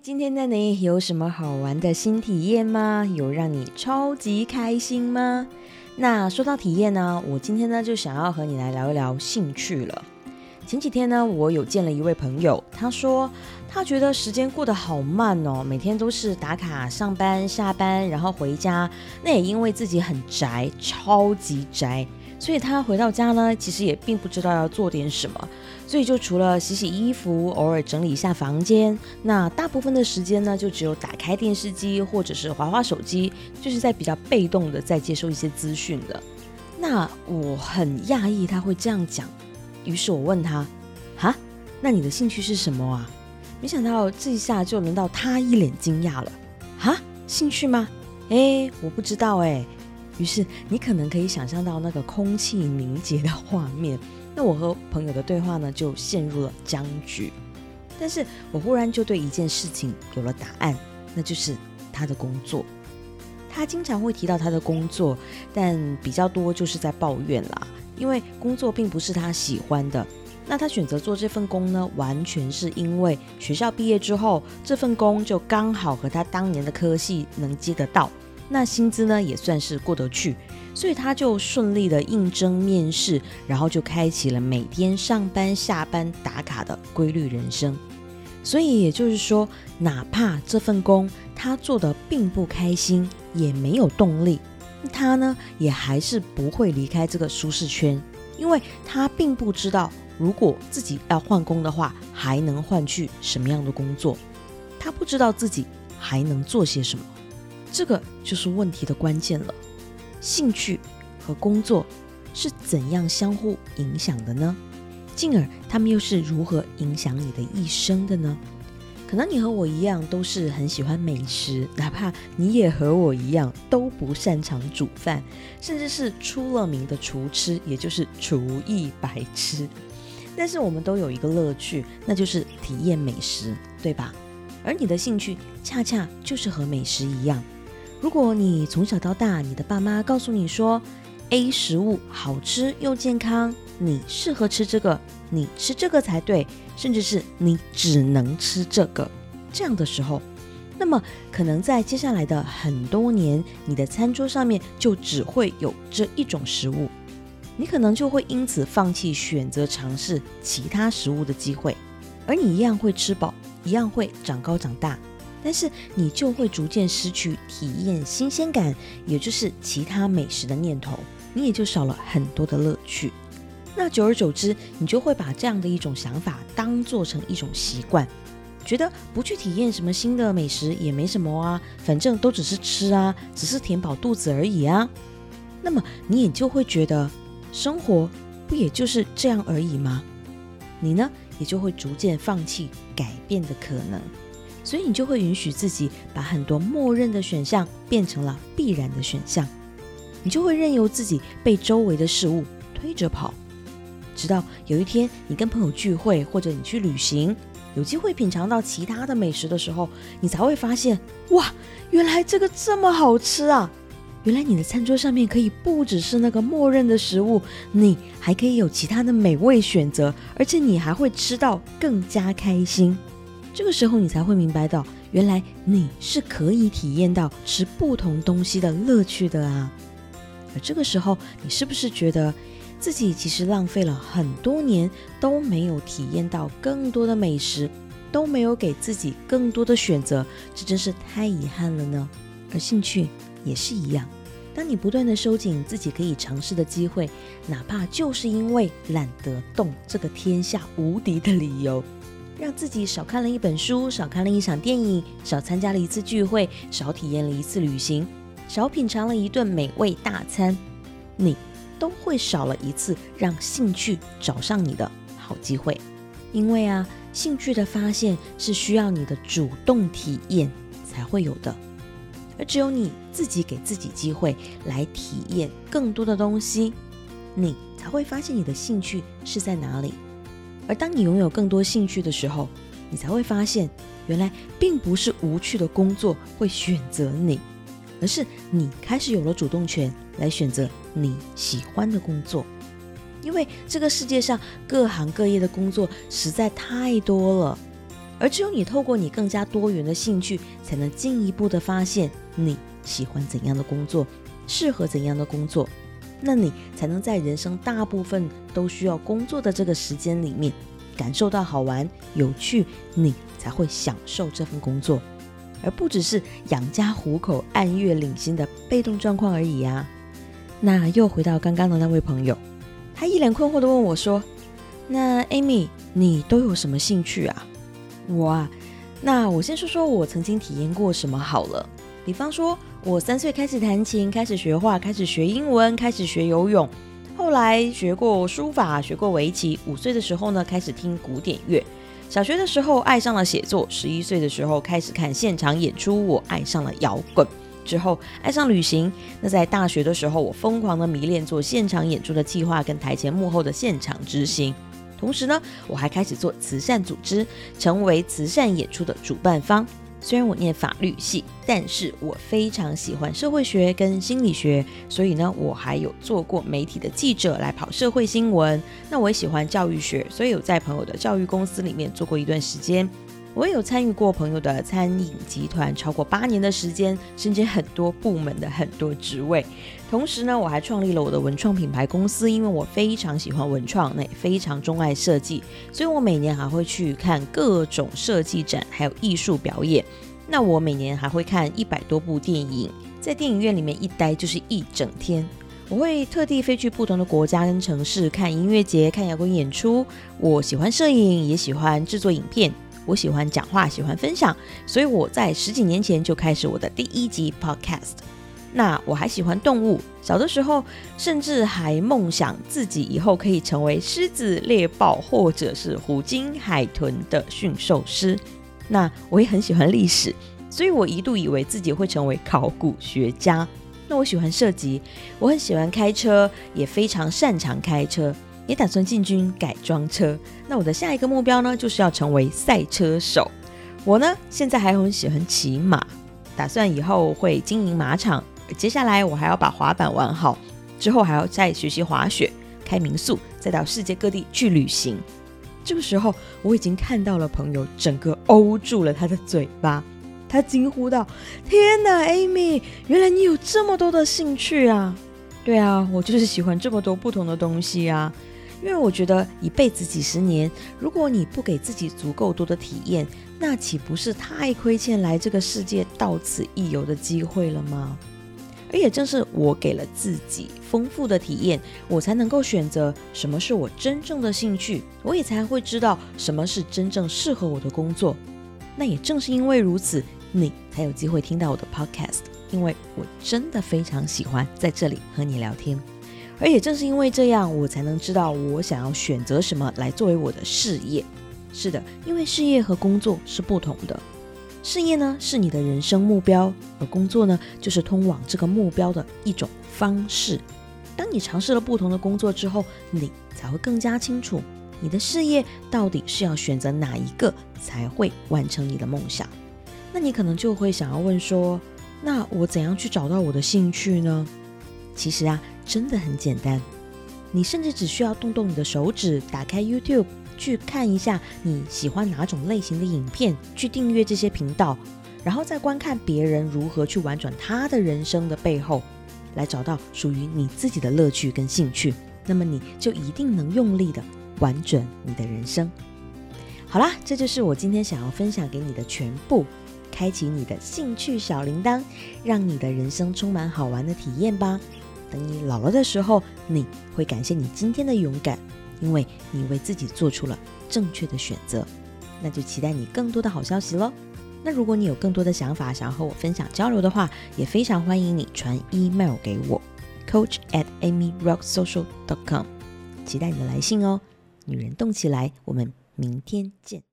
今天的你有什么好玩的新体验吗？有让你超级开心吗？那说到体验呢，我今天呢就想要和你来聊一聊兴趣了。前几天呢，我有见了一位朋友，他说他觉得时间过得好慢哦，每天都是打卡上班、下班，然后回家。那也因为自己很宅，超级宅，所以他回到家呢，其实也并不知道要做点什么。所以就除了洗洗衣服，偶尔整理一下房间，那大部分的时间呢，就只有打开电视机或者是划划手机，就是在比较被动的在接收一些资讯的。那我很讶异他会这样讲，于是我问他：哈，那你的兴趣是什么啊？没想到这一下就轮到他一脸惊讶了。哈，兴趣吗？哎，我不知道哎。于是你可能可以想象到那个空气凝结的画面。那我和朋友的对话呢，就陷入了僵局。但是我忽然就对一件事情有了答案，那就是他的工作。他经常会提到他的工作，但比较多就是在抱怨啦，因为工作并不是他喜欢的。那他选择做这份工呢，完全是因为学校毕业之后，这份工就刚好和他当年的科系能接得到，那薪资呢也算是过得去。所以他就顺利的应征面试，然后就开启了每天上班下班打卡的规律人生。所以也就是说，哪怕这份工他做的并不开心，也没有动力，他呢也还是不会离开这个舒适圈，因为他并不知道如果自己要换工的话，还能换去什么样的工作，他不知道自己还能做些什么，这个就是问题的关键了。兴趣和工作是怎样相互影响的呢？进而他们又是如何影响你的一生的呢？可能你和我一样都是很喜欢美食，哪怕你也和我一样都不擅长煮饭，甚至是出了名的厨痴，也就是厨艺白痴。但是我们都有一个乐趣，那就是体验美食，对吧？而你的兴趣恰恰就是和美食一样。如果你从小到大，你的爸妈告诉你说，A 食物好吃又健康，你适合吃这个，你吃这个才对，甚至是你只能吃这个，这样的时候，那么可能在接下来的很多年，你的餐桌上面就只会有这一种食物，你可能就会因此放弃选择尝试其他食物的机会，而你一样会吃饱，一样会长高长大。但是你就会逐渐失去体验新鲜感，也就是其他美食的念头，你也就少了很多的乐趣。那久而久之，你就会把这样的一种想法当做成一种习惯，觉得不去体验什么新的美食也没什么啊，反正都只是吃啊，只是填饱肚子而已啊。那么你也就会觉得生活不也就是这样而已吗？你呢，也就会逐渐放弃改变的可能。所以你就会允许自己把很多默认的选项变成了必然的选项，你就会任由自己被周围的事物推着跑，直到有一天你跟朋友聚会或者你去旅行，有机会品尝到其他的美食的时候，你才会发现，哇，原来这个这么好吃啊！原来你的餐桌上面可以不只是那个默认的食物，你还可以有其他的美味选择，而且你还会吃到更加开心。这个时候，你才会明白到，原来你是可以体验到吃不同东西的乐趣的啊！而这个时候，你是不是觉得自己其实浪费了很多年都没有体验到更多的美食，都没有给自己更多的选择，这真是太遗憾了呢？而兴趣也是一样，当你不断的收紧自己可以尝试的机会，哪怕就是因为懒得动这个天下无敌的理由。让自己少看了一本书，少看了一场电影，少参加了一次聚会，少体验了一次旅行，少品尝了一顿美味大餐，你都会少了一次让兴趣找上你的好机会。因为啊，兴趣的发现是需要你的主动体验才会有的，而只有你自己给自己机会来体验更多的东西，你才会发现你的兴趣是在哪里。而当你拥有更多兴趣的时候，你才会发现，原来并不是无趣的工作会选择你，而是你开始有了主动权来选择你喜欢的工作。因为这个世界上各行各业的工作实在太多了，而只有你透过你更加多元的兴趣，才能进一步的发现你喜欢怎样的工作，适合怎样的工作，那你才能在人生大部分都需要工作的这个时间里面，感受到好玩、有趣，你才会享受这份工作，而不只是养家糊口、按月领薪的被动状况而已啊。那又回到刚刚的那位朋友，他一脸困惑的问我说：“那 Amy，你都有什么兴趣啊？”我啊，那我先说说我曾经体验过什么好了。比方说，我三岁开始弹琴，开始学画，开始学英文，开始学游泳，后来学过书法，学过围棋。五岁的时候呢，开始听古典乐。小学的时候爱上了写作，十一岁的时候开始看现场演出，我爱上了摇滚。之后爱上旅行。那在大学的时候，我疯狂的迷恋做现场演出的计划跟台前幕后的现场执行。同时呢，我还开始做慈善组织，成为慈善演出的主办方。虽然我念法律系，但是我非常喜欢社会学跟心理学，所以呢，我还有做过媒体的记者来跑社会新闻。那我也喜欢教育学，所以有在朋友的教育公司里面做过一段时间。我也有参与过朋友的餐饮集团超过八年的时间，甚至很多部门的很多职位。同时呢，我还创立了我的文创品牌公司，因为我非常喜欢文创，那也非常钟爱设计，所以我每年还会去看各种设计展，还有艺术表演。那我每年还会看一百多部电影，在电影院里面一待就是一整天。我会特地飞去不同的国家跟城市看音乐节、看摇滚演出。我喜欢摄影，也喜欢制作影片。我喜欢讲话，喜欢分享，所以我在十几年前就开始我的第一集 podcast。那我还喜欢动物，小的时候甚至还梦想自己以后可以成为狮子、猎豹或者是虎鲸、海豚的驯兽师。那我也很喜欢历史，所以我一度以为自己会成为考古学家。那我喜欢射击，我很喜欢开车，也非常擅长开车。也打算进军改装车。那我的下一个目标呢，就是要成为赛车手。我呢，现在还很喜欢骑马，打算以后会经营马场。接下来我还要把滑板玩好，之后还要再学习滑雪、开民宿，再到世界各地去旅行。这个时候，我已经看到了朋友整个欧住了他的嘴巴，他惊呼道：“天哪，Amy，原来你有这么多的兴趣啊！”对啊，我就是喜欢这么多不同的东西啊。因为我觉得一辈子几十年，如果你不给自己足够多的体验，那岂不是太亏欠来这个世界到此一游的机会了吗？而也正是我给了自己丰富的体验，我才能够选择什么是我真正的兴趣，我也才会知道什么是真正适合我的工作。那也正是因为如此，你才有机会听到我的 podcast，因为我真的非常喜欢在这里和你聊天。而也正是因为这样，我才能知道我想要选择什么来作为我的事业。是的，因为事业和工作是不同的。事业呢是你的人生目标，而工作呢就是通往这个目标的一种方式。当你尝试了不同的工作之后，你才会更加清楚你的事业到底是要选择哪一个才会完成你的梦想。那你可能就会想要问说：那我怎样去找到我的兴趣呢？其实啊。真的很简单，你甚至只需要动动你的手指，打开 YouTube 去看一下你喜欢哪种类型的影片，去订阅这些频道，然后再观看别人如何去玩转他的人生的背后，来找到属于你自己的乐趣跟兴趣，那么你就一定能用力的玩转你的人生。好啦，这就是我今天想要分享给你的全部，开启你的兴趣小铃铛，让你的人生充满好玩的体验吧。等你老了的时候，你会感谢你今天的勇敢，因为你为自己做出了正确的选择。那就期待你更多的好消息喽。那如果你有更多的想法想要和我分享交流的话，也非常欢迎你传 email 给我，coach at amyrocksocial dot com，期待你的来信哦。女人动起来，我们明天见。